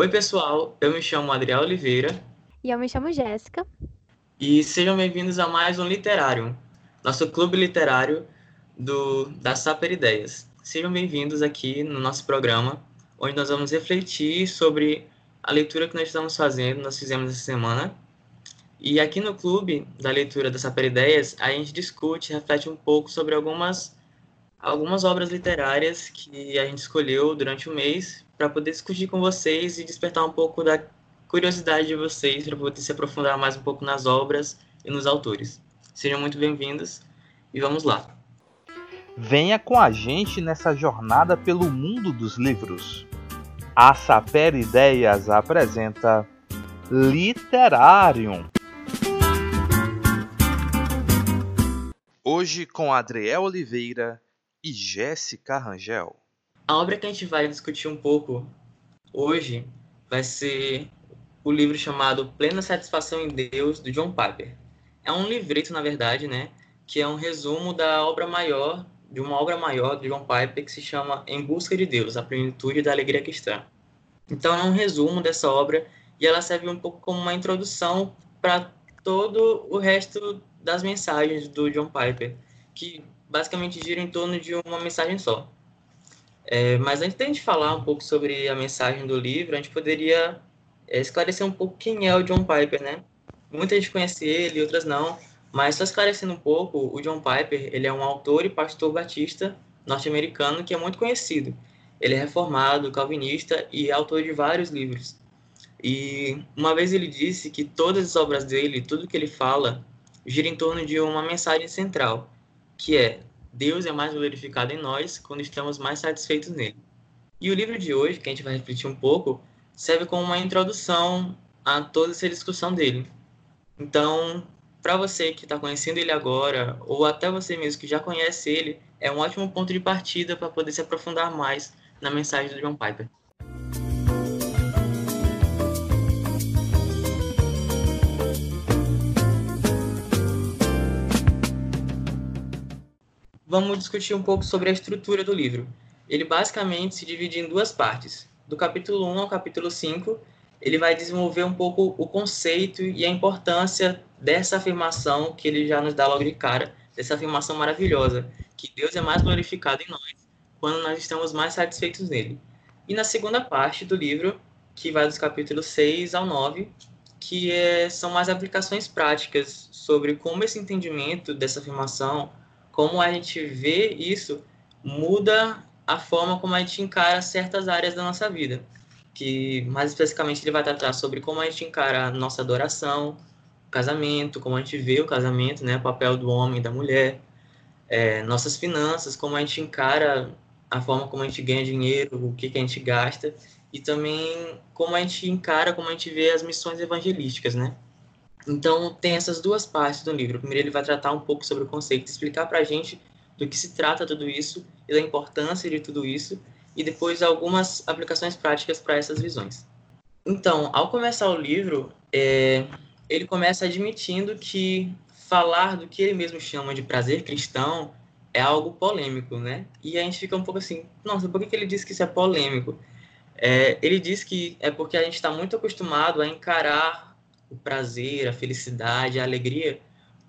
Oi, pessoal. Eu me chamo Adriel Oliveira. E eu me chamo Jéssica. E sejam bem-vindos a mais um Literário, nosso clube literário do, da Saper Ideias. Sejam bem-vindos aqui no nosso programa, onde nós vamos refletir sobre a leitura que nós estamos fazendo, nós fizemos essa semana. E aqui no clube da leitura da Saper Ideias, a gente discute, reflete um pouco sobre algumas, algumas obras literárias que a gente escolheu durante o mês para poder discutir com vocês e despertar um pouco da curiosidade de vocês para poder se aprofundar mais um pouco nas obras e nos autores. Sejam muito bem-vindos e vamos lá. Venha com a gente nessa jornada pelo mundo dos livros. A Saper Ideias apresenta Literário. Hoje com Adriel Oliveira e Jéssica Rangel. A obra que a gente vai discutir um pouco hoje vai ser o livro chamado Plena Satisfação em Deus, do John Piper. É um livreto, na verdade, né, que é um resumo da obra maior, de uma obra maior do John Piper que se chama Em Busca de Deus, a plenitude da alegria cristã. Então é um resumo dessa obra e ela serve um pouco como uma introdução para todo o resto das mensagens do John Piper, que basicamente gira em torno de uma mensagem só. É, mas antes de a gente falar um pouco sobre a mensagem do livro, a gente poderia é, esclarecer um pouco quem é o John Piper, né? Muita gente conhece ele, outras não, mas só esclarecendo um pouco, o John Piper, ele é um autor e pastor batista norte-americano que é muito conhecido. Ele é reformado, calvinista e autor de vários livros. E uma vez ele disse que todas as obras dele, tudo que ele fala, gira em torno de uma mensagem central, que é Deus é mais glorificado em nós quando estamos mais satisfeitos nele. E o livro de hoje, que a gente vai refletir um pouco, serve como uma introdução a toda essa discussão dele. Então, para você que está conhecendo ele agora, ou até você mesmo que já conhece ele, é um ótimo ponto de partida para poder se aprofundar mais na mensagem do John Piper. Vamos discutir um pouco sobre a estrutura do livro. Ele basicamente se divide em duas partes. Do capítulo 1 ao capítulo 5, ele vai desenvolver um pouco o conceito e a importância dessa afirmação que ele já nos dá logo de cara, dessa afirmação maravilhosa, que Deus é mais glorificado em nós quando nós estamos mais satisfeitos nele. E na segunda parte do livro, que vai dos capítulos 6 ao 9, que é, são mais aplicações práticas sobre como esse entendimento dessa afirmação como a gente vê isso muda a forma como a gente encara certas áreas da nossa vida. Que mais especificamente ele vai tratar sobre como a gente encara a nossa adoração, o casamento, como a gente vê o casamento, né, o papel do homem e da mulher, é, nossas finanças, como a gente encara a forma como a gente ganha dinheiro, o que, que a gente gasta, e também como a gente encara, como a gente vê as missões evangelísticas, né? Então, tem essas duas partes do livro. Primeiro, ele vai tratar um pouco sobre o conceito, explicar para a gente do que se trata tudo isso e da importância de tudo isso, e depois algumas aplicações práticas para essas visões. Então, ao começar o livro, é, ele começa admitindo que falar do que ele mesmo chama de prazer cristão é algo polêmico, né? E a gente fica um pouco assim, nossa, por que, que ele diz que isso é polêmico? É, ele diz que é porque a gente está muito acostumado a encarar o prazer, a felicidade, a alegria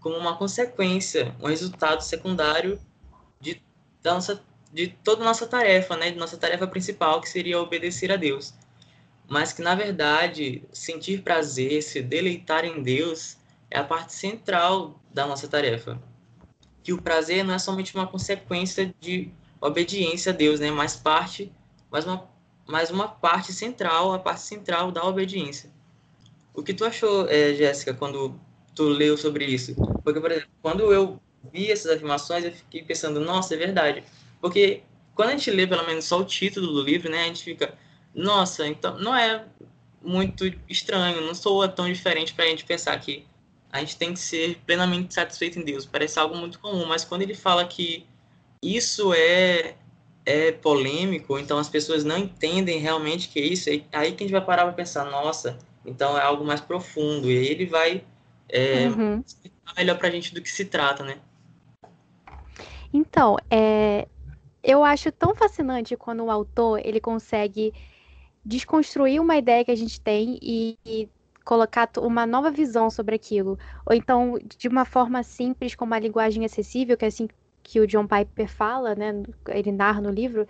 como uma consequência, um resultado secundário de, da nossa, de toda a nossa tarefa, né? De nossa tarefa principal, que seria obedecer a Deus. Mas que, na verdade, sentir prazer, se deleitar em Deus, é a parte central da nossa tarefa. Que o prazer não é somente uma consequência de obediência a Deus, né? Mas parte, mas uma, mas uma parte central, a parte central da obediência. O que tu achou, é, Jéssica, quando tu leu sobre isso? Porque, por exemplo, quando eu vi essas afirmações, eu fiquei pensando, nossa, é verdade. Porque quando a gente lê pelo menos só o título do livro, né, a gente fica, nossa, então não é muito estranho, não soa tão diferente para a gente pensar que a gente tem que ser plenamente satisfeito em Deus. Parece algo muito comum, mas quando ele fala que isso é é polêmico, então as pessoas não entendem realmente que é isso, aí que a gente vai parar para pensar, nossa, então é algo mais profundo. E aí ele vai é, uhum. explicar melhor para a gente do que se trata, né? Então, é, eu acho tão fascinante quando o autor ele consegue desconstruir uma ideia que a gente tem e, e colocar uma nova visão sobre aquilo. Ou então, de uma forma simples, com uma linguagem acessível, que é assim que o John Piper fala, né? Ele narra no livro,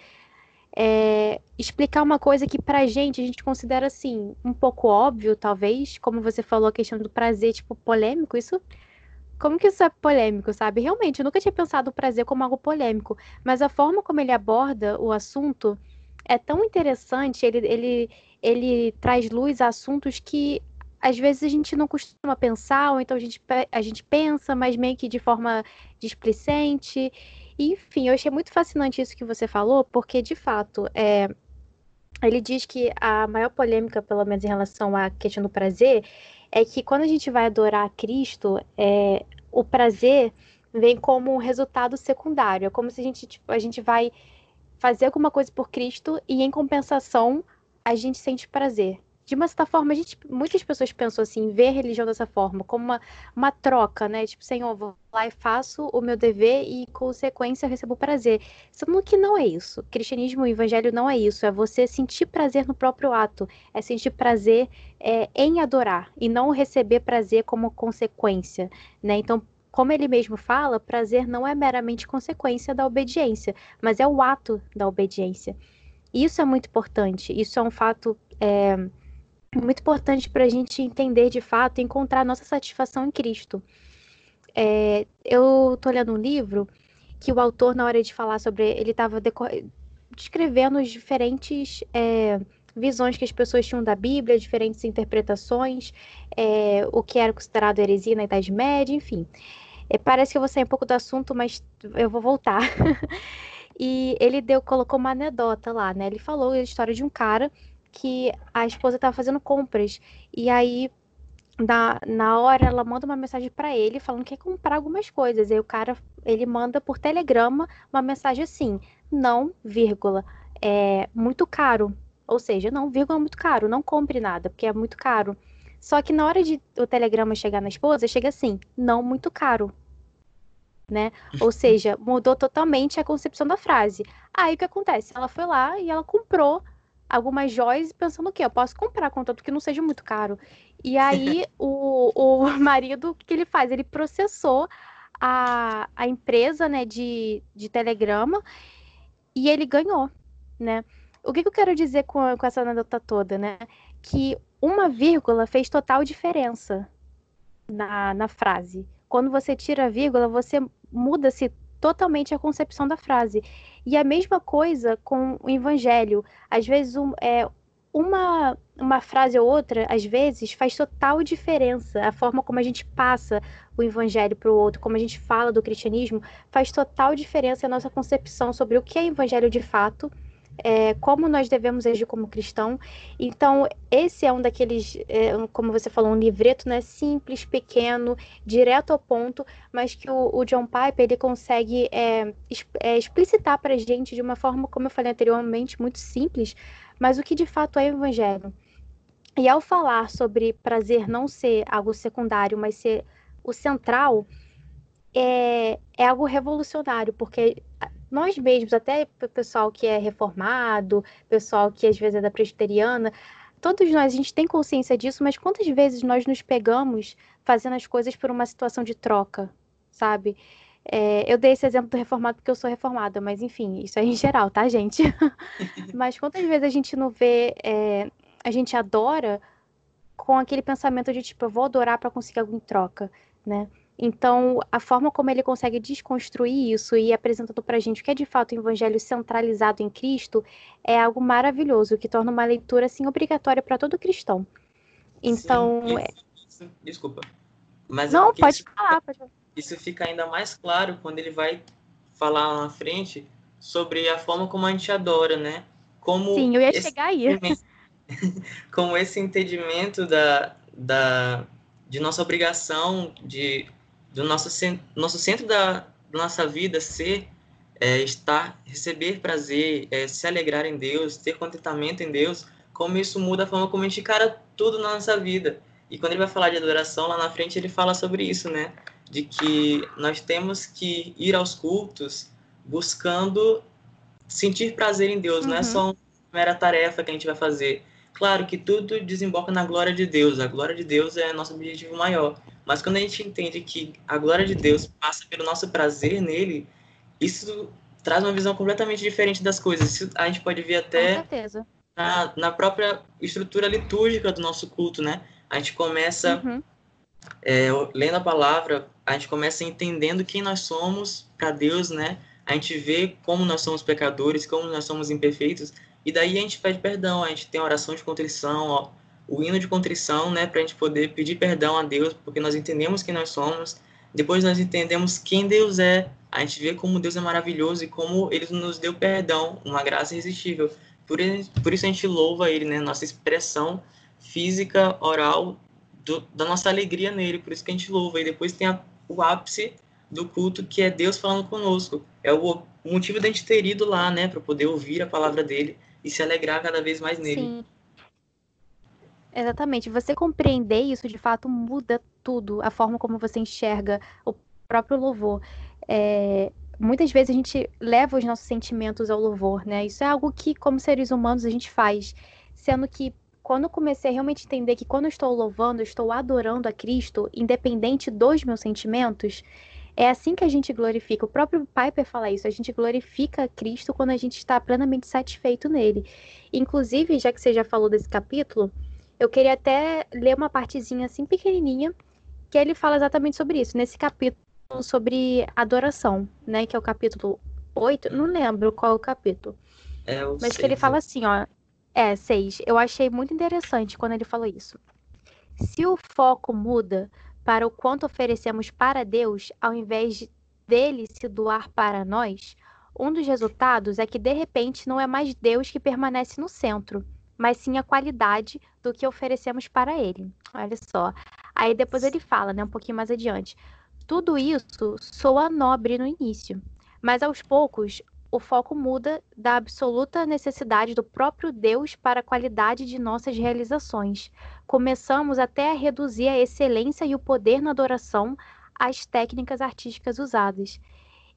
é, explicar uma coisa que pra gente a gente considera assim um pouco óbvio, talvez, como você falou a questão do prazer, tipo, polêmico, isso como que isso é polêmico, sabe? Realmente, eu nunca tinha pensado o prazer como algo polêmico, mas a forma como ele aborda o assunto é tão interessante, ele, ele, ele traz luz a assuntos que às vezes a gente não costuma pensar, ou então a gente, a gente pensa, mas meio que de forma displicente. Enfim, eu achei muito fascinante isso que você falou, porque de fato, é, ele diz que a maior polêmica, pelo menos em relação à questão do prazer, é que quando a gente vai adorar a Cristo, é, o prazer vem como um resultado secundário. É como se a gente, tipo, a gente vai fazer alguma coisa por Cristo e, em compensação, a gente sente prazer de uma certa forma, a gente, muitas pessoas pensam assim, ver a religião dessa forma, como uma, uma troca, né? Tipo, Senhor, vou lá e faço o meu dever e, consequência, eu recebo prazer. Sendo que não é isso. Cristianismo, o evangelho não é isso. É você sentir prazer no próprio ato. É sentir prazer é, em adorar e não receber prazer como consequência, né? Então, como ele mesmo fala, prazer não é meramente consequência da obediência, mas é o ato da obediência. Isso é muito importante. Isso é um fato. É, muito importante para a gente entender de fato e encontrar nossa satisfação em Cristo. É, eu estou lendo um livro que o autor, na hora de falar sobre. Ele estava descrevendo as diferentes é, visões que as pessoas tinham da Bíblia, diferentes interpretações, é, o que era considerado heresia na Idade Média, enfim. É, parece que eu vou sair um pouco do assunto, mas eu vou voltar. e ele deu, colocou uma anedota lá, né? Ele falou a história de um cara que a esposa estava fazendo compras. E aí, na, na hora, ela manda uma mensagem para ele falando que quer comprar algumas coisas. E aí o cara, ele manda por telegrama uma mensagem assim: não, vírgula, é muito caro. Ou seja, não, vírgula, muito caro, não compre nada, porque é muito caro. Só que na hora de o telegrama chegar na esposa, chega assim: não muito caro. Né? Ou seja, mudou totalmente a concepção da frase. Aí o que acontece? Ela foi lá e ela comprou algumas joias pensando o quê? Eu posso comprar, contanto que não seja muito caro. E aí o, o marido, o que ele faz? Ele processou a, a empresa né, de, de telegrama e ele ganhou, né? O que, que eu quero dizer com, com essa anedota toda, né? Que uma vírgula fez total diferença na, na frase. Quando você tira a vírgula, você muda-se totalmente a concepção da frase. E a mesma coisa com o evangelho. Às vezes, um, é, uma, uma frase ou outra, às vezes, faz total diferença. A forma como a gente passa o evangelho para o outro, como a gente fala do cristianismo, faz total diferença a nossa concepção sobre o que é evangelho de fato é, como nós devemos agir como cristão. Então, esse é um daqueles, é, como você falou, um livreto né, simples, pequeno, direto ao ponto, mas que o, o John Piper ele consegue é, é explicitar para a gente de uma forma, como eu falei anteriormente, muito simples, mas o que de fato é o evangelho. E ao falar sobre prazer não ser algo secundário, mas ser o central, é, é algo revolucionário, porque nós mesmos, até o pessoal que é reformado, pessoal que às vezes é da presbiteriana, todos nós, a gente tem consciência disso, mas quantas vezes nós nos pegamos fazendo as coisas por uma situação de troca, sabe? É, eu dei esse exemplo do reformado porque eu sou reformada, mas enfim, isso é em geral, tá, gente? mas quantas vezes a gente não vê, é, a gente adora com aquele pensamento de tipo, eu vou adorar para conseguir algo em troca, né? Então, a forma como ele consegue desconstruir isso e apresentando para a gente o que é de fato o evangelho centralizado em Cristo é algo maravilhoso, que torna uma leitura assim obrigatória para todo cristão. Então, Sim, isso, isso, desculpa. Mas não, pode isso, falar, pode falar. Isso fica ainda mais claro quando ele vai falar lá na frente sobre a forma como a gente adora, né? Como Sim, eu ia chegar aí. como esse entendimento da, da, de nossa obrigação de do nosso, nosso centro da, da nossa vida ser é, estar, receber prazer, é, se alegrar em Deus, ter contentamento em Deus, como isso muda a forma como a gente encara tudo na nossa vida. E quando ele vai falar de adoração, lá na frente ele fala sobre isso, né? De que nós temos que ir aos cultos buscando sentir prazer em Deus, uhum. não é uhum. só mera tarefa que a gente vai fazer. Claro que tudo desemboca na glória de Deus. A glória de Deus é nosso objetivo maior. Mas quando a gente entende que a glória de Deus passa pelo nosso prazer nele, isso traz uma visão completamente diferente das coisas. Isso a gente pode ver até na, na, própria estrutura litúrgica do nosso culto, né? A gente começa uhum. é, lendo a palavra, a gente começa entendendo quem nós somos para Deus, né? A gente vê como nós somos pecadores, como nós somos imperfeitos, e daí a gente pede perdão, a gente tem oração de contrição, ó, o hino de contrição, né, para a gente poder pedir perdão a Deus, porque nós entendemos quem nós somos, depois nós entendemos quem Deus é, a gente vê como Deus é maravilhoso e como Ele nos deu perdão, uma graça irresistível. Por, por isso a gente louva Ele, né, nossa expressão física, oral, do, da nossa alegria nele, por isso que a gente louva. E depois tem a, o ápice do culto, que é Deus falando conosco. É o, motivo da gente ter ido lá, né, para poder ouvir a palavra dele e se alegrar cada vez mais nele. Sim. Exatamente. Você compreender isso de fato muda tudo, a forma como você enxerga o próprio louvor. É, muitas vezes a gente leva os nossos sentimentos ao louvor, né? Isso é algo que, como seres humanos, a gente faz. Sendo que quando eu comecei a realmente entender que quando eu estou louvando, eu estou adorando a Cristo, independente dos meus sentimentos, é assim que a gente glorifica. O próprio Piper fala isso. A gente glorifica Cristo quando a gente está plenamente satisfeito nele. Inclusive, já que você já falou desse capítulo, eu queria até ler uma partezinha assim pequenininha que ele fala exatamente sobre isso. Nesse capítulo sobre adoração, né? Que é o capítulo 8. Não lembro qual é o capítulo. É o Mas seis, que ele fala assim, ó. É, 6. Eu achei muito interessante quando ele falou isso. Se o foco muda para o quanto oferecemos para Deus, ao invés de dele se doar para nós, um dos resultados é que de repente não é mais Deus que permanece no centro, mas sim a qualidade do que oferecemos para ele. Olha só. Aí depois ele fala, né, um pouquinho mais adiante. Tudo isso soa nobre no início, mas aos poucos o foco muda da absoluta necessidade do próprio Deus para a qualidade de nossas realizações. Começamos até a reduzir a excelência e o poder na adoração às técnicas artísticas usadas.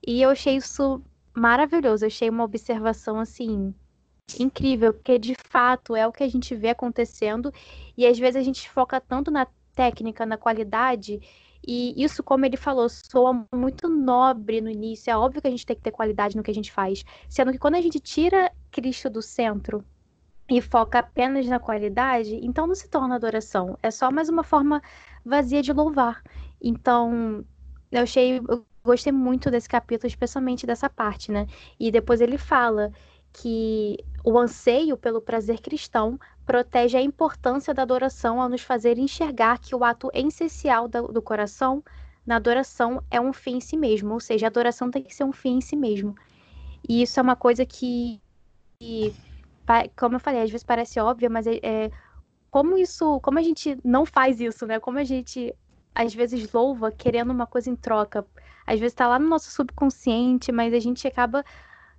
E eu achei isso maravilhoso, eu achei uma observação assim incrível, porque de fato é o que a gente vê acontecendo e às vezes a gente foca tanto na técnica, na qualidade e isso, como ele falou, soa muito nobre no início. É óbvio que a gente tem que ter qualidade no que a gente faz. Sendo que quando a gente tira Cristo do centro e foca apenas na qualidade, então não se torna adoração. É só mais uma forma vazia de louvar. Então, eu achei. Eu gostei muito desse capítulo, especialmente dessa parte, né? E depois ele fala que o anseio pelo prazer cristão protege a importância da adoração ao nos fazer enxergar que o ato essencial do coração na adoração é um fim em si mesmo, ou seja, a adoração tem que ser um fim em si mesmo. E isso é uma coisa que, que como eu falei, às vezes parece óbvia, mas é, é, como isso, como a gente não faz isso, né? Como a gente às vezes louva querendo uma coisa em troca. Às vezes está lá no nosso subconsciente, mas a gente acaba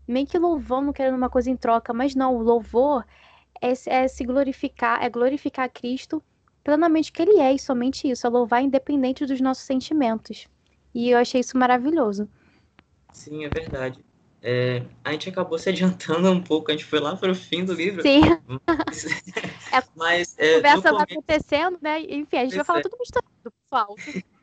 meio que louvando, querendo uma coisa em troca, mas não, o louvor é, é se glorificar, é glorificar Cristo plenamente que Ele é, e somente isso, é louvar independente dos nossos sentimentos. E eu achei isso maravilhoso. Sim, é verdade. É, a gente acabou se adiantando um pouco, a gente foi lá para o fim do livro. Sim. Mas, é, mas é, a conversa vai acontecendo, né? Enfim, a gente vai falar é. tudo misturado, pessoal.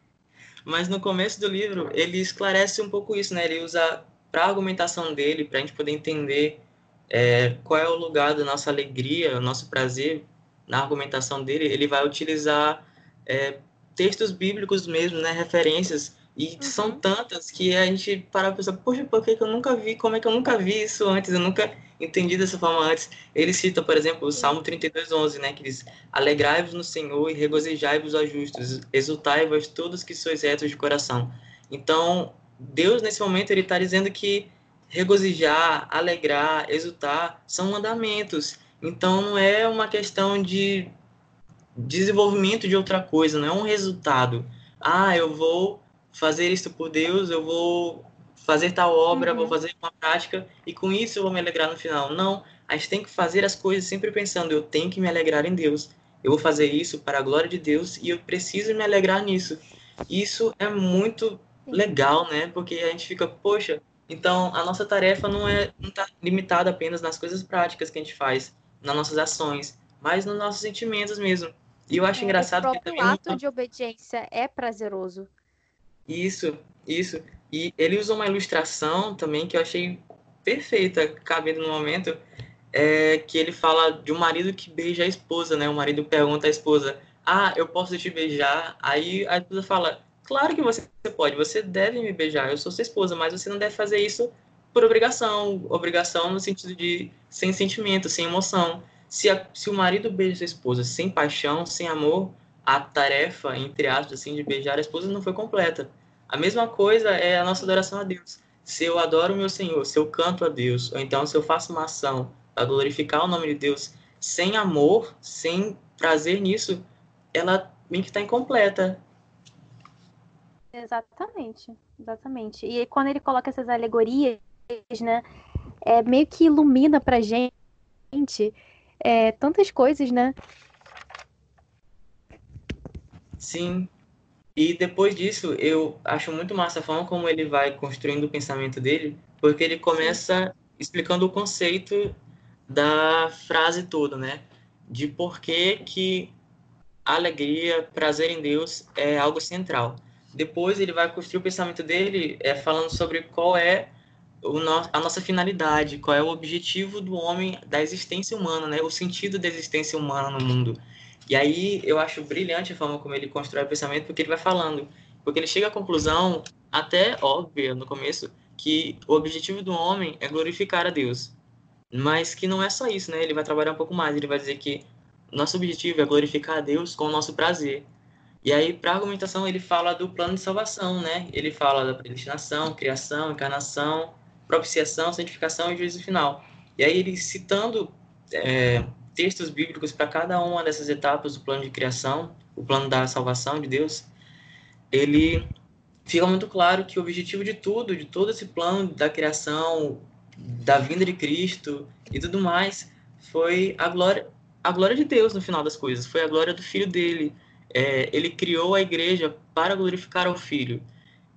Mas no começo do livro, ele esclarece um pouco isso, né? Ele usa para a argumentação dele, para a gente poder entender é, qual é o lugar da nossa alegria, o nosso prazer na argumentação dele, ele vai utilizar é, textos bíblicos mesmo, né, referências, e uhum. são tantas que a gente para a pensar, poxa, por que, que eu nunca vi, como é que eu nunca vi isso antes, eu nunca entendi dessa forma antes. Ele cita, por exemplo, o Salmo 32, 11, né, que diz, alegrai-vos no Senhor e regozijai-vos aos justos, exultai-vos todos que sois retos de coração. Então, Deus, nesse momento, ele está dizendo que regozijar, alegrar, exultar são mandamentos. Então, não é uma questão de desenvolvimento de outra coisa, não é um resultado. Ah, eu vou fazer isso por Deus, eu vou fazer tal obra, uhum. vou fazer uma prática e com isso eu vou me alegrar no final. Não, a gente tem que fazer as coisas sempre pensando, eu tenho que me alegrar em Deus. Eu vou fazer isso para a glória de Deus e eu preciso me alegrar nisso. Isso é muito legal, né? Porque a gente fica, poxa, Então, a nossa tarefa não é não tá limitada apenas nas coisas práticas que a gente faz, nas nossas ações, mas nos nossos sentimentos mesmo. E eu acho é, engraçado que também o ato de obediência é prazeroso. Isso, isso. E ele usou uma ilustração também que eu achei perfeita, cabendo no momento, é que ele fala de um marido que beija a esposa, né? O marido pergunta à esposa: "Ah, eu posso te beijar?" Aí a esposa fala: "Claro que você pode, você deve me beijar. Eu sou sua esposa, mas você não deve fazer isso por obrigação, obrigação no sentido de sem sentimento, sem emoção. Se, a, se o marido beija sua esposa sem paixão, sem amor, a tarefa, entre aspas, assim, de beijar a esposa não foi completa. A mesma coisa é a nossa adoração a Deus. Se eu adoro o meu Senhor, se eu canto a Deus, ou então se eu faço uma ação para glorificar o nome de Deus sem amor, sem prazer nisso, ela meio que está incompleta. Exatamente, exatamente. E quando ele coloca essas alegorias, né, é meio que ilumina pra gente é, tantas coisas, né? Sim. E depois disso, eu acho muito massa a forma como ele vai construindo o pensamento dele, porque ele começa Sim. explicando o conceito da frase toda, né? De por que, que alegria, prazer em Deus é algo central. Depois ele vai construir o pensamento dele é, falando sobre qual é no, a nossa finalidade, qual é o objetivo do homem, da existência humana, né? O sentido da existência humana no mundo. E aí eu acho brilhante a forma como ele constrói o pensamento, porque ele vai falando, porque ele chega à conclusão, até óbvia no começo, que o objetivo do homem é glorificar a Deus. Mas que não é só isso, né? Ele vai trabalhar um pouco mais, ele vai dizer que nosso objetivo é glorificar a Deus com o nosso prazer. E aí, para argumentação, ele fala do plano de salvação, né? Ele fala da predestinação, criação, encarnação, propiciação, santificação e juízo final. E aí ele citando é, textos bíblicos para cada uma dessas etapas do plano de criação, o plano da salvação de Deus, ele fica muito claro que o objetivo de tudo, de todo esse plano da criação, da vinda de Cristo e tudo mais, foi a glória, a glória de Deus no final das coisas, foi a glória do Filho dele. É, ele criou a igreja para glorificar ao Filho.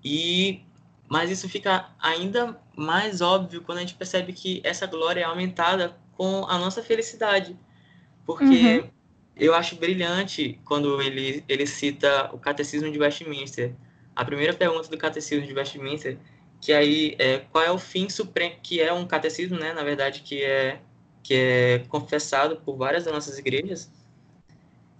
E mas isso fica ainda mais óbvio quando a gente percebe que essa glória é aumentada com a nossa felicidade. Porque uhum. eu acho brilhante quando ele, ele cita o Catecismo de Westminster. A primeira pergunta do Catecismo de Westminster, que aí é qual é o fim supremo, que é um catecismo, né, na verdade, que é, que é confessado por várias das nossas igrejas,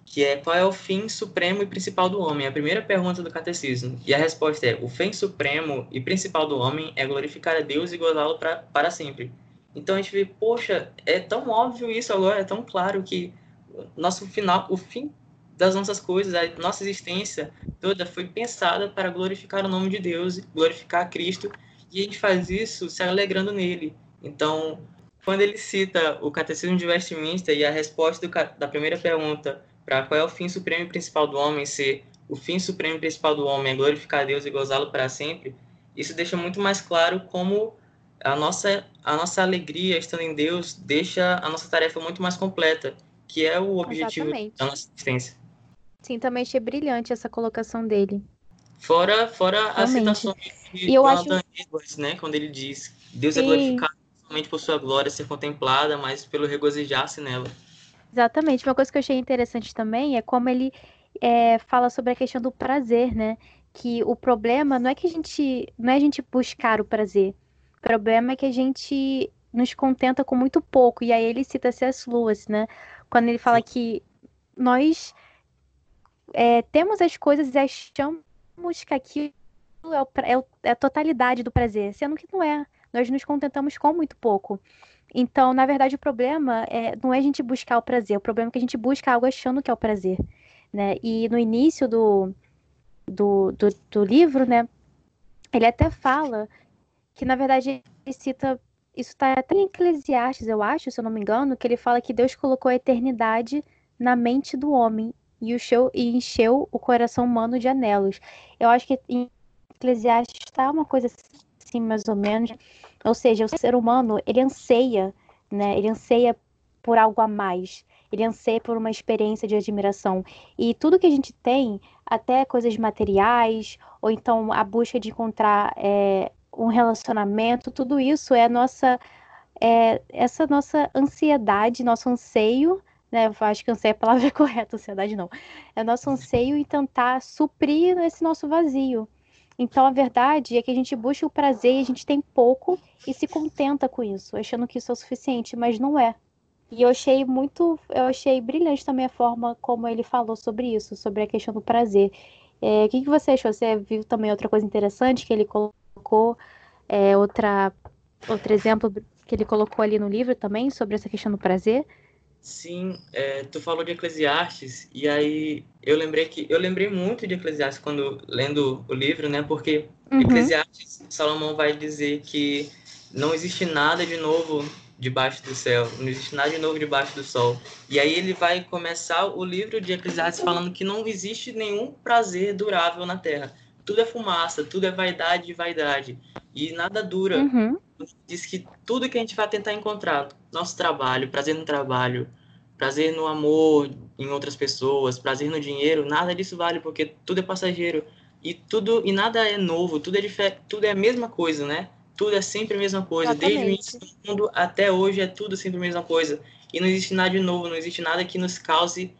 que é qual é o fim supremo e principal do homem? A primeira pergunta do catecismo. E a resposta é: o fim supremo e principal do homem é glorificar a Deus e gozá-lo para sempre. Então a gente vê, poxa, é tão óbvio isso agora, é tão claro que nosso final, o fim das nossas coisas, a nossa existência toda foi pensada para glorificar o nome de Deus, glorificar Cristo, e a gente faz isso se alegrando nele. Então, quando ele cita o Catecismo de Westminster e a resposta do, da primeira pergunta para qual é o fim supremo e principal do homem ser o fim supremo e principal do homem é glorificar Deus e gozá-lo para sempre, isso deixa muito mais claro como a nossa, a nossa alegria estando em Deus deixa a nossa tarefa muito mais completa, que é o objetivo Exatamente. da nossa existência. Sim, também achei brilhante essa colocação dele. Fora, fora as citações de e eu acho... Edwards, né, quando ele diz Deus é Sim. é glorificado somente por sua glória ser contemplada, mas pelo regozijar-se nela. Exatamente. Uma coisa que eu achei interessante também é como ele é, fala sobre a questão do prazer, né? Que o problema não é que a gente não é a gente buscar o prazer. O problema é que a gente nos contenta com muito pouco. E aí ele cita C.S. Lewis, né? Quando ele fala que nós é, temos as coisas e achamos que aquilo é, o, é, é a totalidade do prazer, sendo que não é. Nós nos contentamos com muito pouco. Então, na verdade, o problema é, não é a gente buscar o prazer, o problema é que a gente busca algo achando que é o prazer. Né? E no início do, do, do, do livro, né, ele até fala que, na verdade, ele cita. Isso está até em Eclesiastes, eu acho, se eu não me engano, que ele fala que Deus colocou a eternidade na mente do homem e, encheu, e encheu o coração humano de anelos. Eu acho que em Eclesiastes está uma coisa assim, mais ou menos. Ou seja, o ser humano, ele anseia, né? Ele anseia por algo a mais. Ele anseia por uma experiência de admiração. E tudo que a gente tem, até coisas materiais, ou então a busca de encontrar é, um relacionamento, tudo isso é nossa é, essa nossa ansiedade, nosso anseio, né? Eu acho que anseio é a palavra correta, ansiedade não. É nosso anseio em tentar suprir esse nosso vazio. Então a verdade é que a gente busca o prazer e a gente tem pouco e se contenta com isso, achando que isso é o suficiente, mas não é. E eu achei muito, eu achei brilhante também a forma como ele falou sobre isso, sobre a questão do prazer. É, o que, que você achou? Você viu também outra coisa interessante que ele colocou, é, outra, outro exemplo que ele colocou ali no livro também sobre essa questão do prazer? Sim, é, tu falou de Eclesiastes e aí eu lembrei que eu lembrei muito de Eclesiastes quando lendo o livro, né? Porque uhum. Eclesiastes Salomão vai dizer que não existe nada de novo debaixo do céu, não existe nada de novo debaixo do sol. E aí ele vai começar o livro de Eclesiastes falando que não existe nenhum prazer durável na terra. Tudo é fumaça, tudo é vaidade de vaidade. E nada dura. Uhum. Diz que tudo que a gente vai tentar encontrar, nosso trabalho, prazer no trabalho, prazer no amor em outras pessoas, prazer no dinheiro, nada disso vale porque tudo é passageiro e tudo e nada é novo, tudo é tudo é a mesma coisa, né? tudo é sempre a mesma coisa. Exatamente. Desde o início do mundo até hoje é tudo sempre a mesma coisa. E não existe nada de novo, não existe nada que nos cause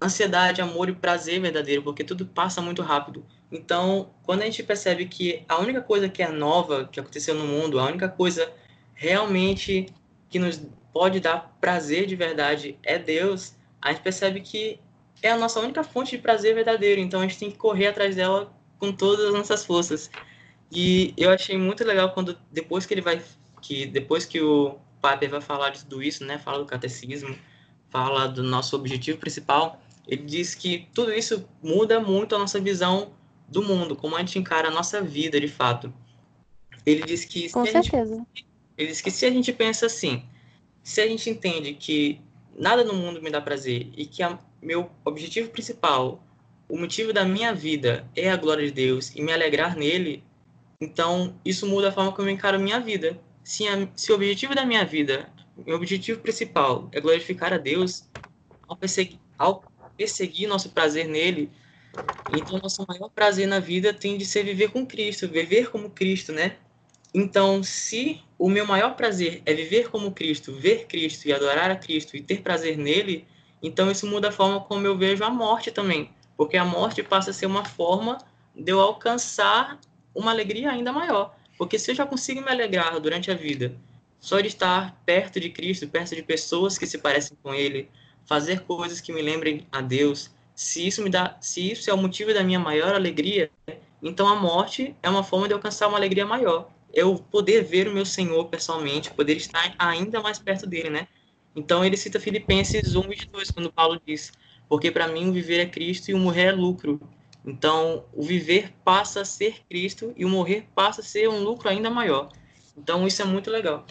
ansiedade, amor e prazer verdadeiro, porque tudo passa muito rápido. Então, quando a gente percebe que a única coisa que é nova, que aconteceu no mundo, a única coisa realmente que nos pode dar prazer de verdade é Deus, a gente percebe que é a nossa única fonte de prazer verdadeiro. Então, a gente tem que correr atrás dela com todas as nossas forças. E eu achei muito legal quando depois que ele vai que depois que o Piper vai falar de tudo isso, né, fala do catecismo, fala do nosso objetivo principal, ele diz que tudo isso muda muito a nossa visão do mundo, como a gente encara a nossa vida de fato. Ele diz que Com certeza. Gente, ele diz que se a gente pensa assim, se a gente entende que nada no mundo me dá prazer e que a, meu objetivo principal, o motivo da minha vida é a glória de Deus e me alegrar nele, então, isso muda a forma como eu encaro minha vida. Se, a, se o objetivo da minha vida, meu objetivo principal é glorificar a Deus, ao perseguir, ao perseguir nosso prazer nele, então nosso maior prazer na vida tem de ser viver com Cristo, viver como Cristo, né? Então, se o meu maior prazer é viver como Cristo, ver Cristo e adorar a Cristo e ter prazer nele, então isso muda a forma como eu vejo a morte também, porque a morte passa a ser uma forma de eu alcançar uma alegria ainda maior. Porque se eu já consigo me alegrar durante a vida, só de estar perto de Cristo, perto de pessoas que se parecem com Ele, fazer coisas que me lembrem a Deus, se isso me dá, se isso é o motivo da minha maior alegria, então a morte é uma forma de alcançar uma alegria maior. Eu poder ver o meu Senhor pessoalmente, poder estar ainda mais perto dele, né? Então ele cita Filipenses 1, 22, quando Paulo diz: Porque para mim o viver é Cristo e o morrer é lucro. Então, o viver passa a ser Cristo e o morrer passa a ser um lucro ainda maior. Então, isso é muito legal.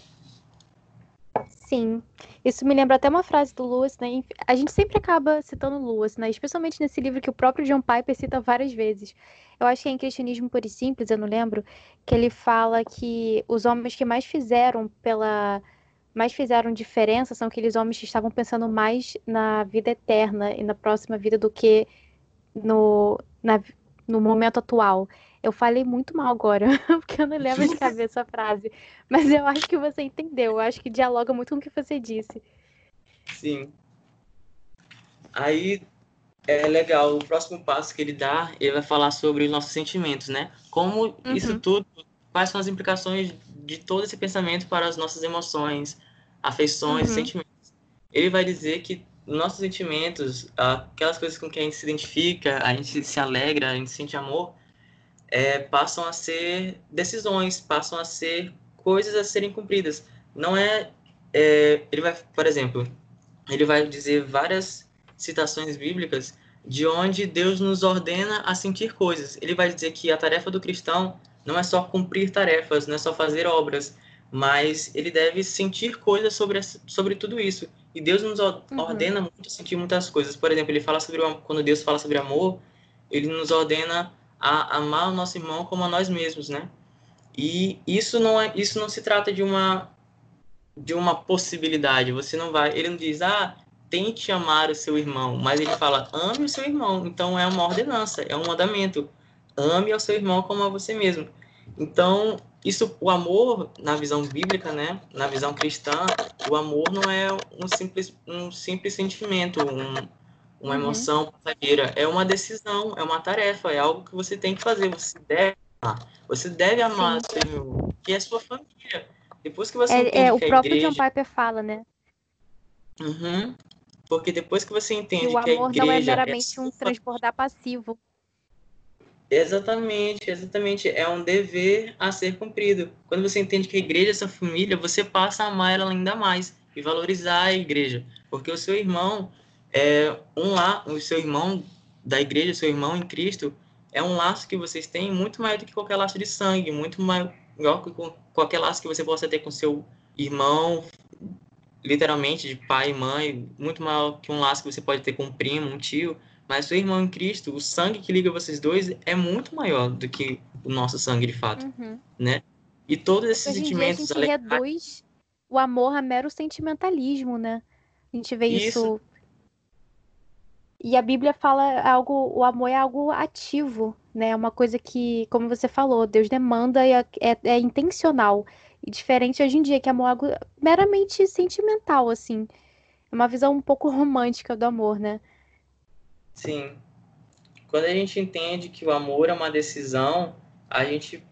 Sim, isso me lembra até uma frase do Lewis, né? A gente sempre acaba citando Lewis, né? Especialmente nesse livro que o próprio John Piper cita várias vezes. Eu acho que é em Cristianismo Puro e Simples, eu não lembro, que ele fala que os homens que mais fizeram pela mais fizeram diferença são aqueles homens que estavam pensando mais na vida eterna e na próxima vida do que no, na, no momento atual. Eu falei muito mal agora, porque eu não lembro de cabeça a frase. Mas eu acho que você entendeu. Eu acho que dialoga muito com o que você disse. Sim. Aí é legal, o próximo passo que ele dá, ele vai falar sobre os nossos sentimentos, né? Como uhum. isso tudo, quais são as implicações de todo esse pensamento para as nossas emoções, afeições, uhum. sentimentos. Ele vai dizer que nossos sentimentos, aquelas coisas com que a gente se identifica, a gente se alegra, a gente sente amor, é, passam a ser decisões, passam a ser coisas a serem cumpridas. Não é, é, ele vai, por exemplo, ele vai dizer várias citações bíblicas de onde Deus nos ordena a sentir coisas. Ele vai dizer que a tarefa do cristão não é só cumprir tarefas, não é só fazer obras, mas ele deve sentir coisas sobre, sobre tudo isso. E Deus nos uhum. ordena uhum. muito a sentir muitas coisas. Por exemplo, ele fala sobre quando Deus fala sobre amor, ele nos ordena a amar o nosso irmão como a nós mesmos, né? E isso não é, isso não se trata de uma de uma possibilidade. Você não vai, ele não diz: "Ah, tente amar o seu irmão", mas ele fala: "Ame o seu irmão". Então é uma ordenança, é um mandamento. Ame ao seu irmão como a você mesmo. Então, isso, o amor, na visão bíblica, né, na visão cristã, o amor não é um simples, um simples sentimento, um, uma uhum. emoção passageira. É uma decisão, é uma tarefa, é algo que você tem que fazer. Você deve amar. Você deve amar Sim. seu que é sua família. Depois que você é, entende é, o que próprio igreja... John Piper fala, né? Uhum. Porque depois que você entende que, o amor que a igreja não é é meramente é um transbordar passivo. Exatamente, exatamente. É um dever a ser cumprido. Quando você entende que a igreja é sua família, você passa a amar ela ainda mais e valorizar a igreja. Porque o seu irmão é um lá, o seu irmão da igreja, o seu irmão em Cristo, é um laço que vocês têm muito maior do que qualquer laço de sangue, muito maior que qualquer laço que você possa ter com seu irmão, literalmente de pai e mãe, muito maior que um laço que você pode ter com um primo, um tio. Mas seu irmão em Cristo, o sangue que liga vocês dois é muito maior do que o nosso sangue de fato, uhum. né? E todos esses Hoje sentimentos... Dia a gente reduz o amor a mero sentimentalismo, né? A gente vê isso... isso... E a Bíblia fala algo, o amor é algo ativo, né? É uma coisa que, como você falou, Deus demanda e é, é, é intencional. E diferente hoje em dia, que amor é algo meramente sentimental, assim. É uma visão um pouco romântica do amor, né? Sim. Quando a gente entende que o amor é uma decisão, a gente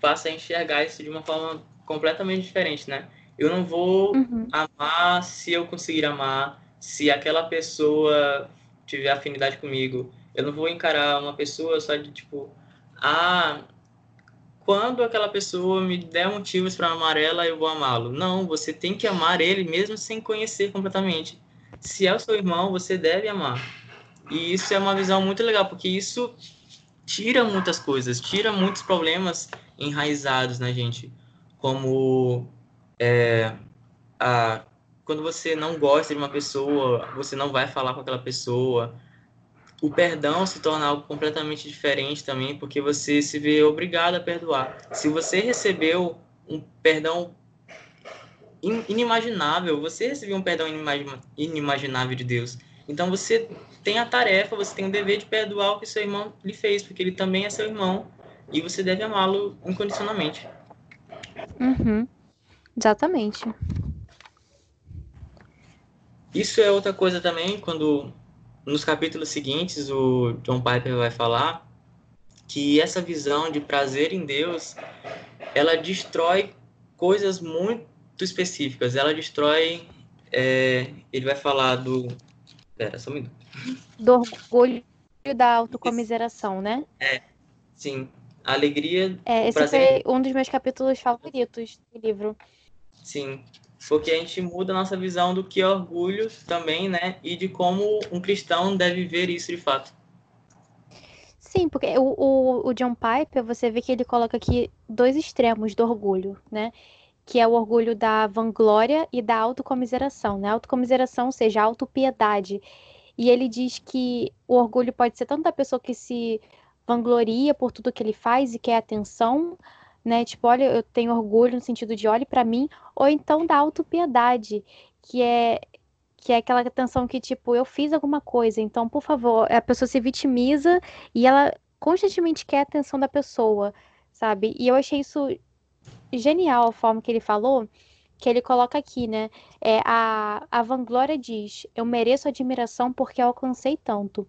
passa a enxergar isso de uma forma completamente diferente, né? Eu não vou uhum. amar se eu conseguir amar, se aquela pessoa tiver afinidade comigo. Eu não vou encarar uma pessoa só de tipo, ah, quando aquela pessoa me der motivos para amar ela, eu vou amá-lo. Não, você tem que amar ele mesmo sem conhecer completamente. Se é o seu irmão, você deve amar. E isso é uma visão muito legal, porque isso tira muitas coisas, tira muitos problemas enraizados na gente, como é, a, quando você não gosta de uma pessoa, você não vai falar com aquela pessoa. O perdão se torna algo completamente diferente também, porque você se vê obrigado a perdoar. Se você recebeu um perdão inimaginável, você recebeu um perdão inimaginável de Deus. Então você tem a tarefa, você tem o dever de perdoar o que seu irmão lhe fez, porque ele também é seu irmão e você deve amá-lo incondicionalmente. Uhum. Exatamente. Isso é outra coisa também, quando nos capítulos seguintes o John Piper vai falar que essa visão de prazer em Deus, ela destrói coisas muito específicas. Ela destrói, é, ele vai falar do, Pera, só um minuto. Do orgulho da autocomiseração, né? É, sim. A alegria. É, esse prazer... foi um dos meus capítulos favoritos do livro. Sim. Porque a gente muda a nossa visão do que é orgulho também, né? E de como um cristão deve ver isso de fato. Sim, porque o, o, o John Piper, você vê que ele coloca aqui dois extremos do orgulho, né? Que é o orgulho da vanglória e da autocomiseração, né? Autocomiseração, ou seja, autopiedade. E ele diz que o orgulho pode ser tanto da pessoa que se vangloria por tudo que ele faz e quer atenção, né? Tipo, olha, eu tenho orgulho no sentido de olhe para mim, ou então da autopiedade, que é que é aquela atenção que tipo, eu fiz alguma coisa, então, por favor, a pessoa se vitimiza e ela constantemente quer a atenção da pessoa, sabe? E eu achei isso genial a forma que ele falou, que ele coloca aqui, né? É, a, a vanglória diz: Eu mereço admiração porque alcancei tanto.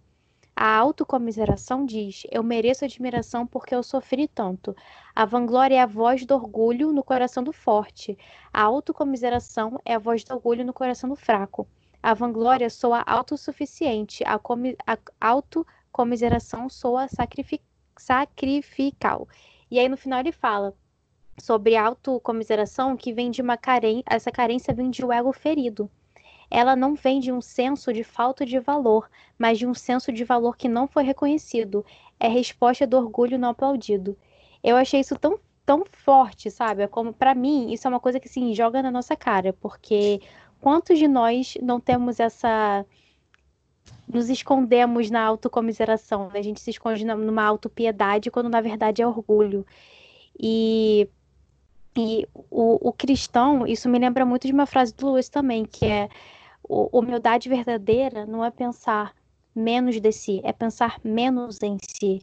A autocomiseração diz: Eu mereço admiração porque eu sofri tanto. A vanglória é a voz do orgulho no coração do forte. A autocomiseração é a voz do orgulho no coração do fraco. A vanglória soa autossuficiente. A, comi a autocomiseração soa sacrific sacrificial. E aí no final ele fala: sobre autocomiseração que vem de uma carência, essa carência vem de um ego ferido. Ela não vem de um senso de falta de valor, mas de um senso de valor que não foi reconhecido. É resposta do orgulho não aplaudido. Eu achei isso tão tão forte, sabe? É como para mim isso é uma coisa que se assim, joga na nossa cara, porque quantos de nós não temos essa nos escondemos na autocomiseração, né? a gente se esconde numa autopiedade quando na verdade é orgulho. E e o, o cristão, isso me lembra muito de uma frase do Lewis também, que é humildade verdadeira não é pensar menos de si, é pensar menos em si.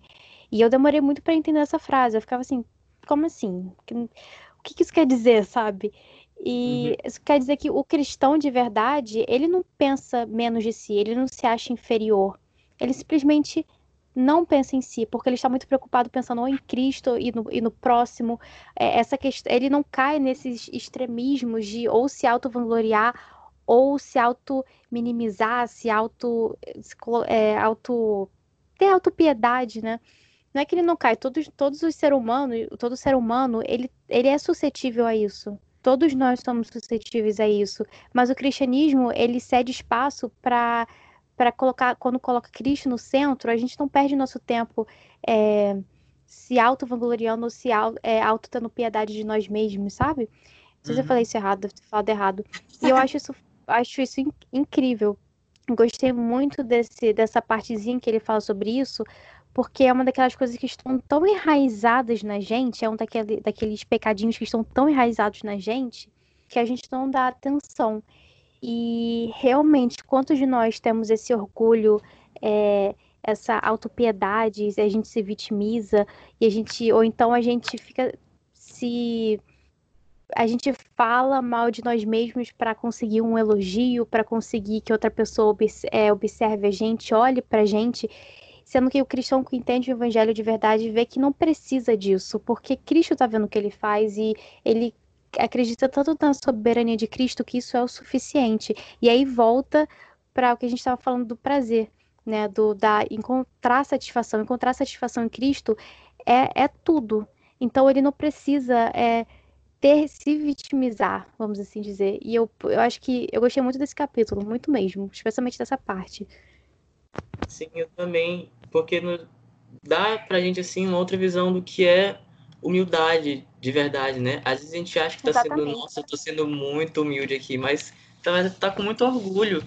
E eu demorei muito para entender essa frase. Eu ficava assim, como assim? O que isso quer dizer, sabe? E uhum. isso quer dizer que o cristão de verdade, ele não pensa menos de si, ele não se acha inferior. Ele simplesmente não pensa em si, porque ele está muito preocupado pensando em Cristo e no, e no próximo. É, essa questão, ele não cai nesses extremismos de ou se auto-vangloriar ou se auto-minimizar, se auto, é, auto ter autopiedade, né? Não é que ele não cai, todos, todos os seres humanos, todo ser humano, ele, ele é suscetível a isso. Todos nós somos suscetíveis a isso. Mas o cristianismo, ele cede espaço para para colocar, quando coloca Cristo no centro, a gente não perde nosso tempo é, se auto-vangloriando ou se é, auto tendo piedade de nós mesmos, sabe? Não sei uhum. se eu uhum. falei isso errado, ter falado errado. E eu acho isso, acho isso incrível. Gostei muito desse, dessa partezinha que ele fala sobre isso, porque é uma daquelas coisas que estão tão enraizadas na gente, é um daquele, daqueles pecadinhos que estão tão enraizados na gente, que a gente não dá atenção. E realmente, quantos de nós temos esse orgulho, é, essa autopiedade, a gente se vitimiza e a gente, ou então a gente fica se a gente fala mal de nós mesmos para conseguir um elogio, para conseguir que outra pessoa é, observe a gente, olhe para a gente, sendo que o cristão que entende o evangelho de verdade vê que não precisa disso, porque Cristo está vendo o que ele faz e ele acredita tanto na soberania de Cristo que isso é o suficiente. E aí volta para o que a gente estava falando do prazer, né? Do da encontrar satisfação. Encontrar satisfação em Cristo é, é tudo. Então ele não precisa é, ter se vitimizar, vamos assim dizer. E eu, eu acho que eu gostei muito desse capítulo, muito mesmo, especialmente dessa parte. Sim, eu também, porque no, dá pra gente assim uma outra visão do que é humildade de verdade, né? Às vezes a gente acha que tá Exatamente. sendo, nossa, eu tô sendo muito humilde aqui, mas tá, tá com muito orgulho.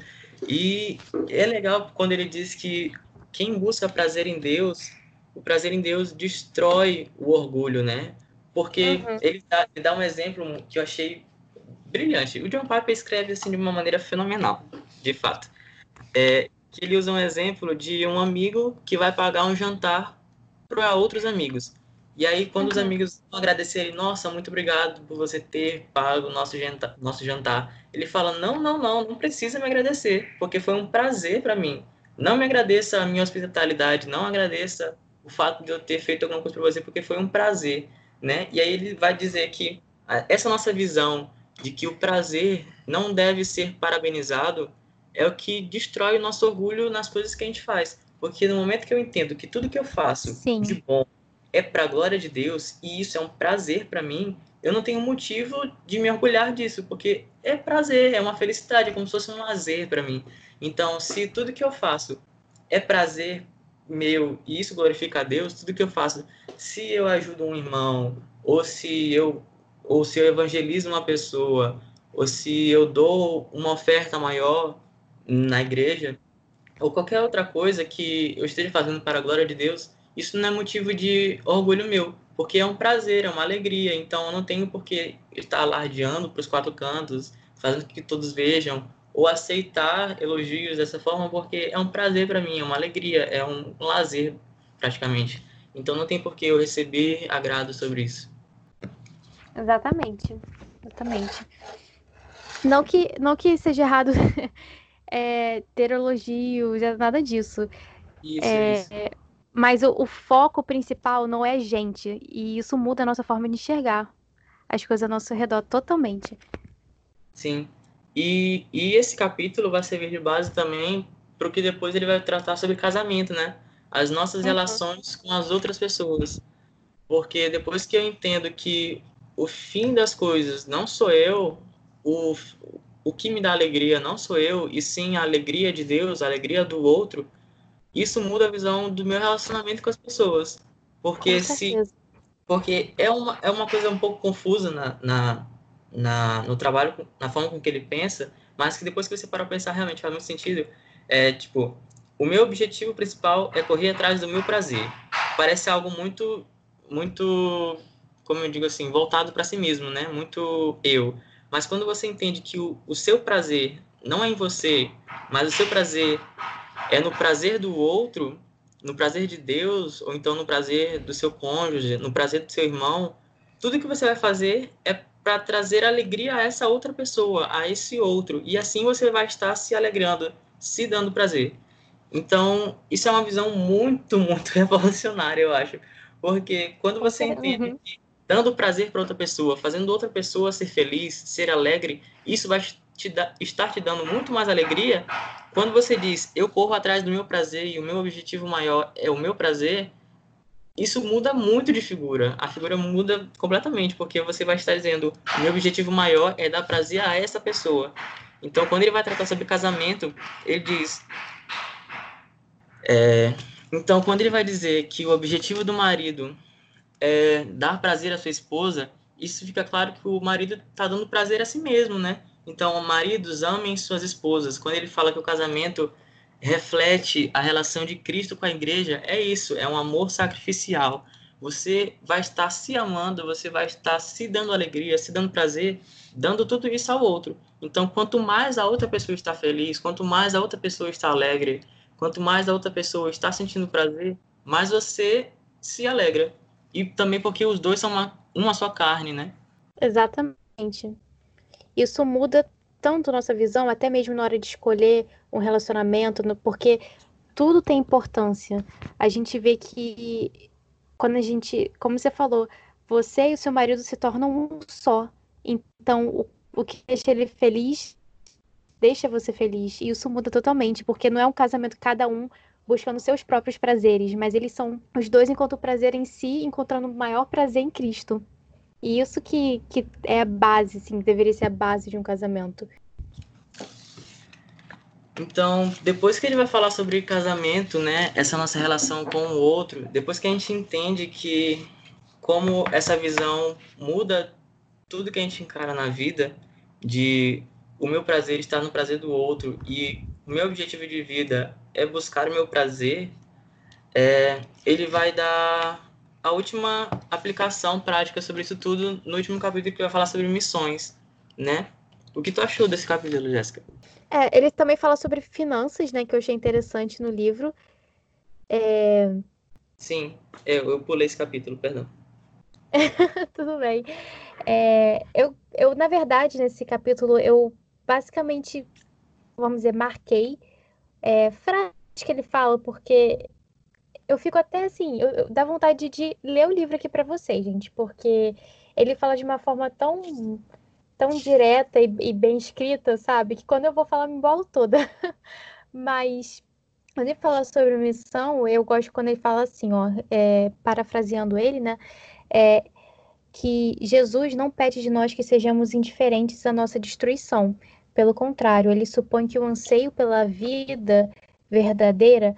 E é legal quando ele diz que quem busca prazer em Deus, o prazer em Deus destrói o orgulho, né? Porque uhum. ele, dá, ele dá um exemplo que eu achei brilhante. O John Piper escreve assim de uma maneira fenomenal, de fato. É, que ele usa um exemplo de um amigo que vai pagar um jantar para outros amigos. E aí, quando uhum. os amigos agradecerem, nossa, muito obrigado por você ter pago o nosso jantar, nosso jantar, ele fala: não, não, não, não precisa me agradecer, porque foi um prazer para mim. Não me agradeça a minha hospitalidade, não agradeça o fato de eu ter feito alguma coisa para você, porque foi um prazer, né? E aí ele vai dizer que essa nossa visão de que o prazer não deve ser parabenizado é o que destrói o nosso orgulho nas coisas que a gente faz. Porque no momento que eu entendo que tudo que eu faço Sim. de bom é para a glória de Deus e isso é um prazer para mim, eu não tenho motivo de me orgulhar disso, porque é prazer, é uma felicidade, é como se fosse um lazer para mim. Então, se tudo que eu faço é prazer meu e isso glorifica a Deus, tudo que eu faço, se eu ajudo um irmão, ou se eu ou se eu evangelizo uma pessoa, ou se eu dou uma oferta maior na igreja, ou qualquer outra coisa que eu esteja fazendo para a glória de Deus, isso não é motivo de orgulho meu, porque é um prazer, é uma alegria, então eu não tenho por que estar alardeando para os quatro cantos, fazendo com que todos vejam, ou aceitar elogios dessa forma, porque é um prazer para mim, é uma alegria, é um, um lazer, praticamente. Então não tem por que eu receber agrado sobre isso. Exatamente, exatamente. Não que, não que seja errado é, ter elogios, nada disso. Isso, é, isso. Mas o, o, foco principal não é gente. E isso muda a nossa forma de enxergar as coisas ao nosso redor totalmente. Sim. E, e esse capítulo vai servir de base também para o que depois ele vai tratar sobre casamento, né? As nossas uhum. relações com as outras pessoas. Porque depois que eu entendo que o fim das coisas não sou eu, o, o que me dá alegria não sou eu, e sim a alegria de Deus, a alegria do outro, isso muda a visão do meu relacionamento com as pessoas. Porque se porque é uma, é uma coisa um pouco confusa na, na, na, no trabalho, na forma com que ele pensa, mas que depois que você para pensar realmente faz muito sentido. É tipo, o meu objetivo principal é correr atrás do meu prazer. Parece algo muito, muito, como eu digo assim, voltado para si mesmo, né? Muito eu. Mas quando você entende que o, o seu prazer não é em você, mas o seu prazer é no prazer do outro, no prazer de Deus, ou então no prazer do seu cônjuge, no prazer do seu irmão, tudo que você vai fazer é para trazer alegria a essa outra pessoa, a esse outro, e assim você vai estar se alegrando, se dando prazer. Então, isso é uma visão muito, muito revolucionária, eu acho. Porque quando você entende uhum. que dando prazer para outra pessoa, fazendo outra pessoa ser feliz, ser alegre, isso vai te da, estar te dando muito mais alegria. Quando você diz, eu corro atrás do meu prazer e o meu objetivo maior é o meu prazer, isso muda muito de figura. A figura muda completamente, porque você vai estar dizendo, meu objetivo maior é dar prazer a essa pessoa. Então, quando ele vai tratar sobre casamento, ele diz, é, então, quando ele vai dizer que o objetivo do marido é dar prazer à sua esposa, isso fica claro que o marido está dando prazer a si mesmo, né? Então, maridos, amem suas esposas. Quando ele fala que o casamento reflete a relação de Cristo com a igreja, é isso, é um amor sacrificial. Você vai estar se amando, você vai estar se dando alegria, se dando prazer, dando tudo isso ao outro. Então, quanto mais a outra pessoa está feliz, quanto mais a outra pessoa está alegre, Quanto mais a outra pessoa está sentindo prazer, mais você se alegra. E também porque os dois são uma, uma só carne, né? Exatamente. Isso muda tanto nossa visão, até mesmo na hora de escolher um relacionamento, porque tudo tem importância. A gente vê que quando a gente, como você falou, você e o seu marido se tornam um só. Então, o, o que deixa ele feliz deixa você feliz. E isso muda totalmente, porque não é um casamento cada um buscando seus próprios prazeres, mas eles são os dois enquanto prazer em si, encontrando o maior prazer em Cristo. E isso que, que é a base, assim, deveria ser a base de um casamento. Então, depois que ele vai falar sobre casamento, né, essa nossa relação com o outro, depois que a gente entende que como essa visão muda tudo que a gente encara na vida, de o meu prazer está no prazer do outro e o meu objetivo de vida é buscar o meu prazer, é, ele vai dar a última aplicação prática sobre isso tudo no último capítulo que vai falar sobre missões, né? O que tu achou desse capítulo, Jéssica? É, ele também fala sobre finanças, né? Que eu achei interessante no livro. É... Sim, eu, eu pulei esse capítulo, perdão. Tudo bem. É, eu, eu, na verdade, nesse capítulo, eu basicamente, vamos dizer, marquei é, frases que ele fala, porque eu fico até assim, eu, eu, dá vontade de ler o livro aqui para vocês, gente, porque ele fala de uma forma tão tão direta e, e, bem escrita, sabe? Que quando eu vou falar, me embolo toda. Mas quando ele fala sobre missão, eu gosto quando ele fala assim, ó, é, parafraseando ele, né? É, que Jesus não pede de nós que sejamos indiferentes à nossa destruição, pelo contrário, ele supõe que o anseio pela vida verdadeira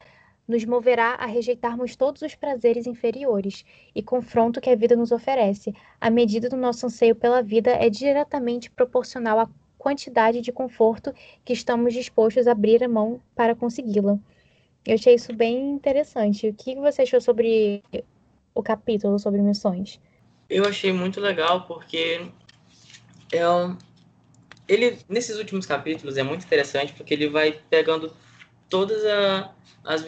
nos moverá a rejeitarmos todos os prazeres inferiores e confronto que a vida nos oferece. A medida do nosso anseio pela vida é diretamente proporcional à quantidade de conforto que estamos dispostos a abrir a mão para consegui-la. Eu achei isso bem interessante. O que você achou sobre o capítulo sobre missões? Eu achei muito legal porque é um, ele nesses últimos capítulos é muito interessante porque ele vai pegando todas a, as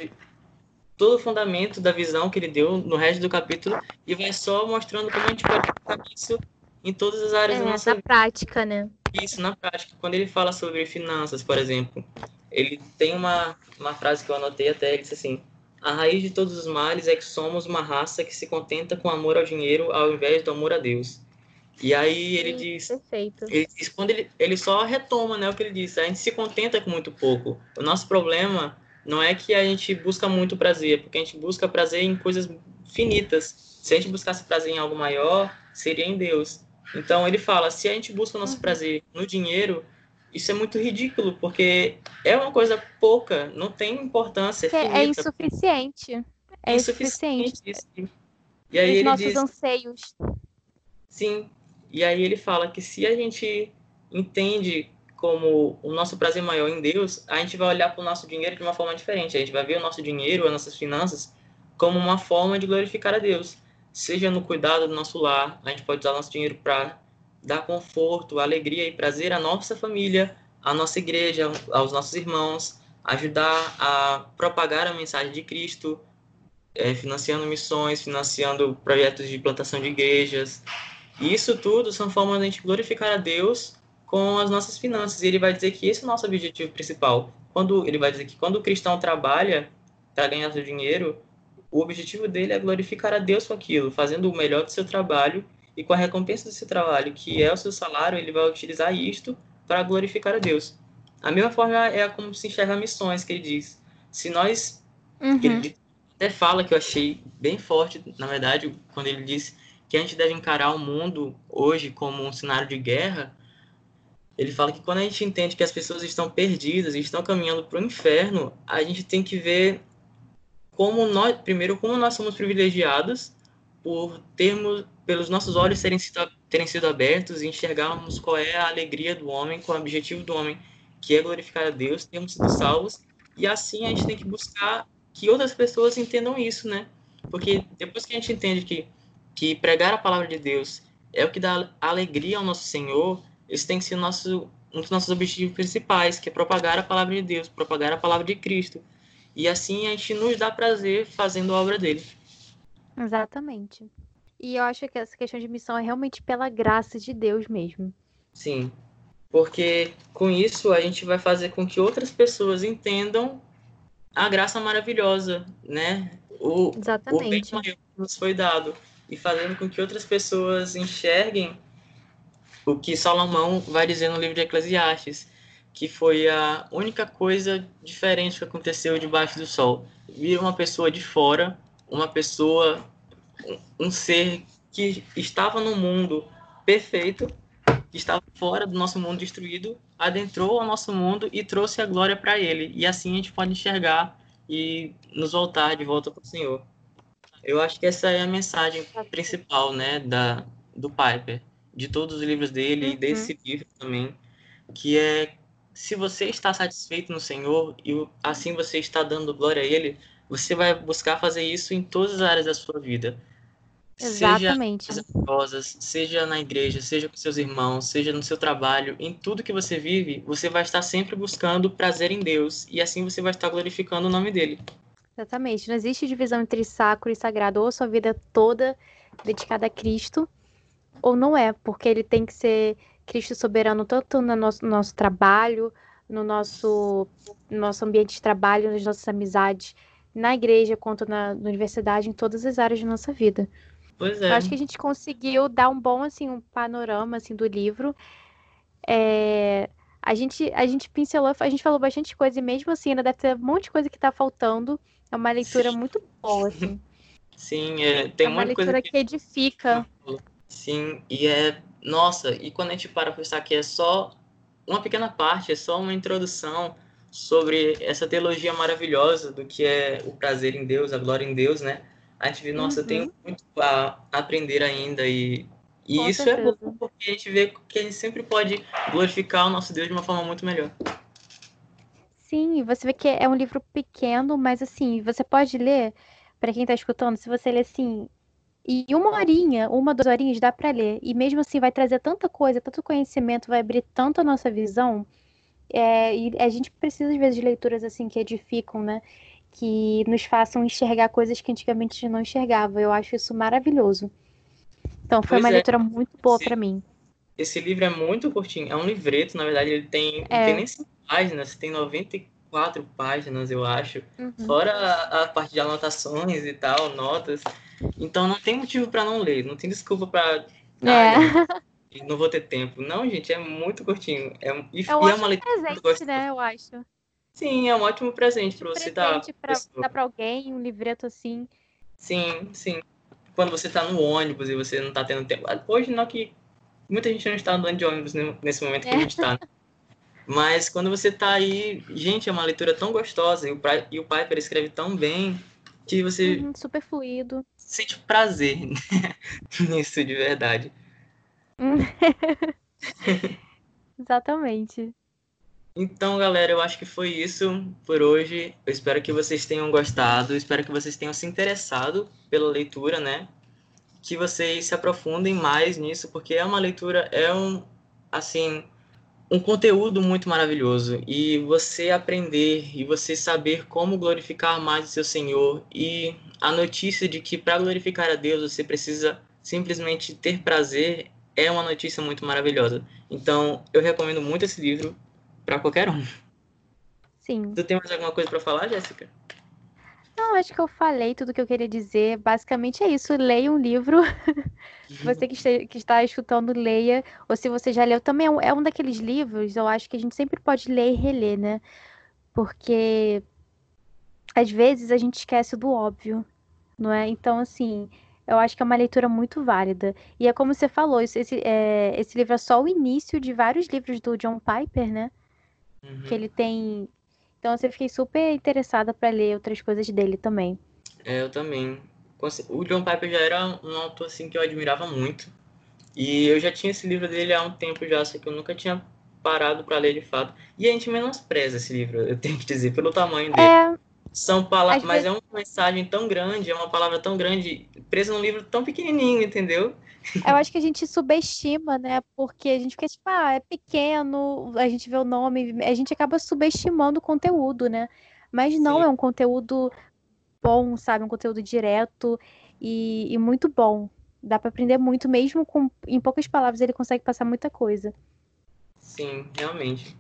todo o fundamento da visão que ele deu no resto do capítulo e vai só mostrando como a gente pode aplicar isso em todas as áreas é, da nossa na vida. prática, né? Isso, na prática. Quando ele fala sobre finanças, por exemplo, ele tem uma, uma frase que eu anotei até, ele disse assim, a raiz de todos os males é que somos uma raça que se contenta com amor ao dinheiro ao invés do amor a Deus. E aí ele Sim, diz, perfeito. ele diz quando ele, ele só retoma, né, o que ele disse. A gente se contenta com muito pouco. O nosso problema não é que a gente busca muito prazer, porque a gente busca prazer em coisas finitas. Se a gente buscasse prazer em algo maior, seria em Deus. Então ele fala, se a gente busca o nosso uhum. prazer no dinheiro, isso é muito ridículo, porque é uma coisa pouca, não tem importância. É, é insuficiente. É insuficiente. insuficiente. E aí Os ele nossos diz, anseios. Sim, e aí ele fala que se a gente entende como o nosso prazer maior em Deus, a gente vai olhar para o nosso dinheiro de uma forma diferente. A gente vai ver o nosso dinheiro, as nossas finanças, como uma forma de glorificar a Deus. Seja no cuidado do nosso lar, a gente pode usar nosso dinheiro para dar conforto, alegria e prazer à nossa família, à nossa igreja, aos nossos irmãos, ajudar a propagar a mensagem de Cristo, é, financiando missões, financiando projetos de plantação de igrejas, E isso tudo são formas de a gente glorificar a Deus com as nossas finanças. E ele vai dizer que esse é o nosso objetivo principal. Quando ele vai dizer que quando o cristão trabalha para ganhar seu dinheiro, o objetivo dele é glorificar a Deus com aquilo, fazendo o melhor do seu trabalho e com a recompensa do seu trabalho, que é o seu salário, ele vai utilizar isto para glorificar a Deus. A mesma forma é como se enxerga missões, que ele diz. Se nós. Uhum. Ele até fala que eu achei bem forte, na verdade, quando ele diz que a gente deve encarar o mundo hoje como um cenário de guerra. Ele fala que quando a gente entende que as pessoas estão perdidas e estão caminhando para o inferno, a gente tem que ver como nós, primeiro, como nós somos privilegiados por termos, pelos nossos olhos sido, terem sido abertos e enxergarmos qual é a alegria do homem, qual é o objetivo do homem, que é glorificar a Deus, termos sido salvos, e assim a gente tem que buscar que outras pessoas entendam isso, né? Porque depois que a gente entende que, que pregar a palavra de Deus é o que dá alegria ao nosso Senhor, isso tem que ser nosso, um dos nossos objetivos principais, que é propagar a palavra de Deus, propagar a palavra de Cristo. E assim a gente nos dá prazer fazendo a obra dele. Exatamente. E eu acho que essa questão de missão é realmente pela graça de Deus mesmo. Sim. Porque com isso a gente vai fazer com que outras pessoas entendam a graça maravilhosa, né? O, Exatamente. o bem maior que nos foi dado. E fazendo com que outras pessoas enxerguem o que Salomão vai dizer no livro de Eclesiastes, que foi a única coisa diferente que aconteceu debaixo do sol. Vir uma pessoa de fora, uma pessoa, um ser que estava no mundo perfeito, que estava fora do nosso mundo destruído, adentrou ao nosso mundo e trouxe a glória para ele. E assim a gente pode enxergar e nos voltar de volta para o Senhor. Eu acho que essa é a mensagem principal, né, da do Piper, de todos os livros dele uhum. e desse livro também, que é se você está satisfeito no Senhor e assim você está dando glória a Ele, você vai buscar fazer isso em todas as áreas da sua vida. Exatamente. Seja amorosas, seja na igreja, seja com seus irmãos, seja no seu trabalho, em tudo que você vive, você vai estar sempre buscando prazer em Deus e assim você vai estar glorificando o nome dele. Exatamente. Não existe divisão entre sacro e sagrado, ou sua vida toda dedicada a Cristo, ou não é, porque ele tem que ser Cristo soberano tanto no nosso, no nosso trabalho, no nosso, no nosso ambiente de trabalho, nas nossas amizades, na igreja, quanto na, na universidade, em todas as áreas da nossa vida. Pois é. Eu acho que a gente conseguiu dar um bom assim, um panorama assim, do livro. É, a, gente, a gente pincelou, a gente falou bastante coisa, e mesmo assim, ainda deve ter um monte de coisa que está faltando. É uma leitura muito boa, assim. Sim, é, tem é uma leitura que... que edifica. Sim, e é nossa, e quando a gente para pensar que é só uma pequena parte, é só uma introdução sobre essa teologia maravilhosa do que é o prazer em Deus, a glória em Deus, né? A gente vê, nossa, uhum. tem muito a aprender ainda e, e Com isso certeza. é bom porque a gente vê que a gente sempre pode glorificar o nosso Deus de uma forma muito melhor. Sim, você vê que é um livro pequeno, mas assim, você pode ler, para quem está escutando, se você ler assim, e uma horinha, uma, duas horinhas dá para ler. E mesmo assim vai trazer tanta coisa, tanto conhecimento, vai abrir tanto a nossa visão. É, e a gente precisa, às vezes, de leituras assim que edificam, né? Que nos façam enxergar coisas que antigamente a gente não enxergava. Eu acho isso maravilhoso. Então foi Pois uma é. leitura muito boa para mim. Esse livro é muito curtinho, é um livreto, na verdade, ele tem, É. tem nem 5 páginas, tem 94 páginas, eu acho. Uhum. Fora a, a parte de anotações e tal, notas. Então não tem motivo para não ler, não tem desculpa para É. não vou ter tempo. Não, gente, é muito curtinho. É, e, É um é uma leitura presente, né? Eu acho. Sim, é um ótimo presente para você dar. pra dar pra alguém, um livreto assim. Sim, sim. Quando você tá no ônibus e você não tá tendo tempo. Ah, Hoje não que muita gente não está andando de ônibus ne- nesse momento que É. a gente tá. né? Mas quando você tá aí, gente, é uma leitura tão gostosa e o, e o Piper escreve tão bem que você Uhum, super fluido. sente prazer nisso de verdade. Exatamente. Então, galera, eu acho que foi isso por hoje. Eu espero que vocês tenham gostado, espero que vocês tenham se interessado pela leitura, né? Que vocês se aprofundem mais nisso, porque é uma leitura, é um, assim, um conteúdo muito maravilhoso. E você aprender e você saber como glorificar mais o seu Senhor e a notícia de que para glorificar a Deus você precisa simplesmente ter prazer é uma notícia muito maravilhosa. Então, eu recomendo muito esse livro para qualquer um. Sim. Tu tem mais alguma coisa para falar, Jéssica? Não, acho que eu falei tudo que eu queria dizer. Basicamente é isso. Leia um livro. você que, este, que, está escutando, leia. Ou se você já leu, também é um, é um daqueles livros, eu acho que a gente sempre pode ler e reler, né? Porque às vezes a gente esquece do óbvio, não é? Então, assim, eu acho que é uma leitura muito válida. E é como você falou, esse, é, esse livro é só o início de vários livros do John Piper, né? Uhum. Que ele tem. Então, assim, eu fiquei super interessada para ler outras coisas dele também. É, eu também. O John Piper já era um autor assim que eu admirava muito. E eu já tinha esse livro dele há um tempo já, só que eu nunca tinha parado para ler de fato. E a gente menospreza esse livro, eu tenho que dizer, pelo tamanho dele. É, são palavras, mas vezes... é uma mensagem tão grande, é uma palavra tão grande, presa num livro tão pequenininho, entendeu? Eu acho que a gente subestima, né? Porque a gente fica tipo, ah, é pequeno, a gente vê o nome, a gente acaba subestimando o conteúdo, né? Mas não, Sim. é um conteúdo bom, sabe? Um conteúdo direto e, e muito bom. Dá para aprender muito, mesmo com em poucas palavras ele consegue passar muita coisa. Sim, realmente.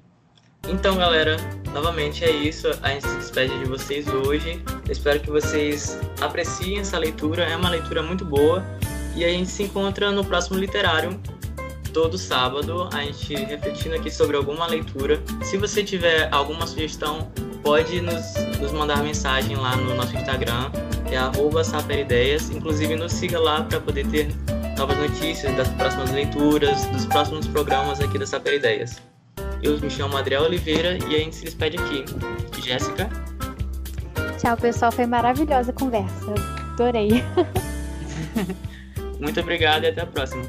Então, galera, novamente é isso. A gente se despede de vocês hoje. Eu espero que vocês apreciem essa leitura. É uma leitura muito boa. E a gente se encontra no próximo literário, todo sábado, a gente refletindo aqui sobre alguma leitura. Se você tiver alguma sugestão, pode nos, nos mandar mensagem lá no nosso Instagram, que é saperideias. Inclusive, nos siga lá para poder ter novas notícias das próximas leituras, dos próximos programas aqui da Saper Ideias. Eu me chamo Adriel Oliveira e a gente se despede aqui. Jéssica? Tchau, pessoal. Foi maravilhosa a conversa. Adorei. Muito obrigado e até a próxima.